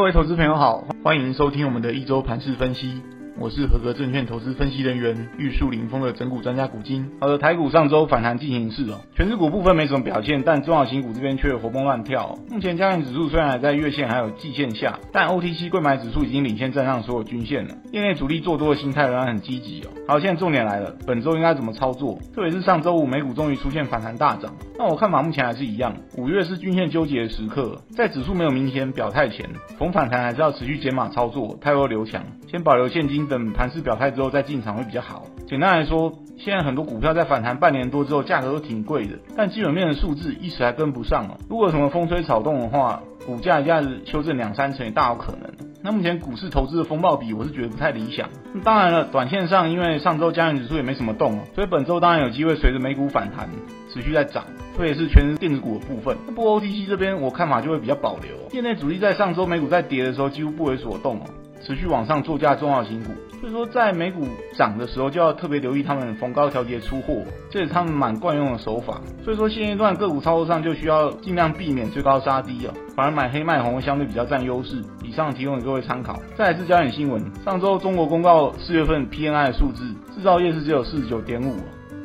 各位投资朋友好，欢迎收听我们的一周盘市分析。我是合格证券投资分析人员玉树临风的整股专家古今。好的，台股上周反弹进行式哦，权值股部分没什么表现，但中小型股这边却活蹦乱跳。目前加权指数虽然还在月线还有季线下，但 OTC 柜买指数已经领先站上所有均线了。业内主力做多的心态仍然很积极哦。好，现在重点来了，本周应该怎么操作？特别是上周五美股终于出现反弹大涨，那我看法目前还是一样，五月是均线纠结的时刻，在指数没有明显表态前，逢反弹还是要持续减码操作，太弱留强，先保留现金。等盘势表态之后再进场会比较好。简单来说，现在很多股票在反弹半年多之后，价格都挺贵的，但基本面的数字一时还跟不上哦。如果什么风吹草动的话，股价一下子修正两三成也大有可能。那目前股市投资的风暴比，我是觉得不太理想。当然了，短线上因为上周加权指数也没什么动哦，所以本周当然有机会随着美股反弹持续在涨，特别是全是电子股的部分。不过 OTC 这边我看法就会比较保留，业内主力在上周美股在跌的时候几乎不为所动哦。持续往上作价重要型股，所以说在美股涨的时候就要特别留意他们逢高调节出货，这是他们蛮惯用的手法。所以说现阶段个股操作上就需要尽量避免最高杀低啊，反而买黑卖红相对比较占优势。以上提供给各位参考。再来是焦点新闻，上周中国公告四月份 P N I 的数字，制造业是只有四十九点五。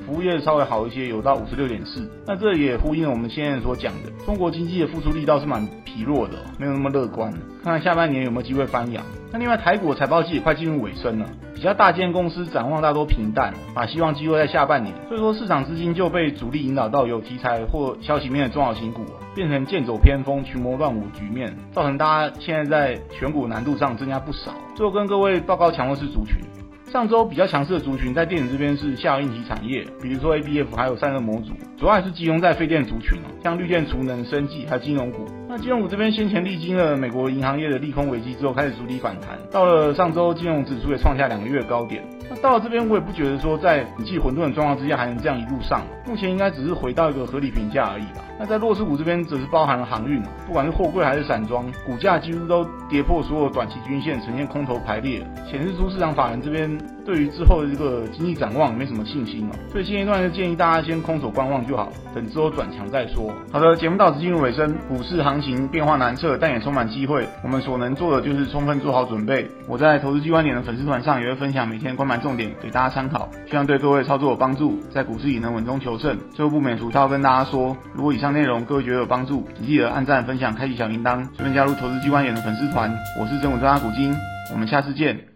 服务业稍微好一些，有到五十六点四。那这也呼应了我们现在所讲的，中国经济的复苏力道是蛮疲弱的，没有那么乐观。看看下半年有没有机会翻扬。那另外台股财报季也快进入尾声了，比较大间公司展望大多平淡，把希望寄托在下半年。所以说市场资金就被主力引导到有题材或消息面的重要型股，变成剑走偏锋、群魔乱舞局面，造成大家现在在选股难度上增加不少。最后跟各位报告强弱势族群。上周比较强势的族群在电子这边是下游硬体产业，比如说 ABF 还有散热模组，主要还是集中在废电族群，像绿电储能、生技还有金融股。那金融股这边先前历经了美国银行业的利空危机之后，开始逐底反弹，到了上周金融指数也创下两个月高点。那到了这边我也不觉得说在景气混沌的状况之下还能这样一路上，目前应该只是回到一个合理评价而已吧。那在弱势股这边则是包含了航运，不管是货柜还是散装，股价几乎都跌破所有短期均线，呈现空头排列，显示出市场法人这边对于之后的这个经济展望没什么信心哦。所以现阶段就建议大家先空手观望就好，等之后转强再说。好的，节目到此进入尾声，股市行情变化难测，但也充满机会。我们所能做的就是充分做好准备。我在投资机关点的粉丝团上也会分享每天关盘重点给大家参考，希望对各位操作有帮助，在股市里能稳中求胜。最后不免俗套跟大家说，如果以上内容各位觉得有帮助，记得按赞、分享、开启小铃铛，顺便加入投资机关员的粉丝团。我是真武专家古今，我们下次见。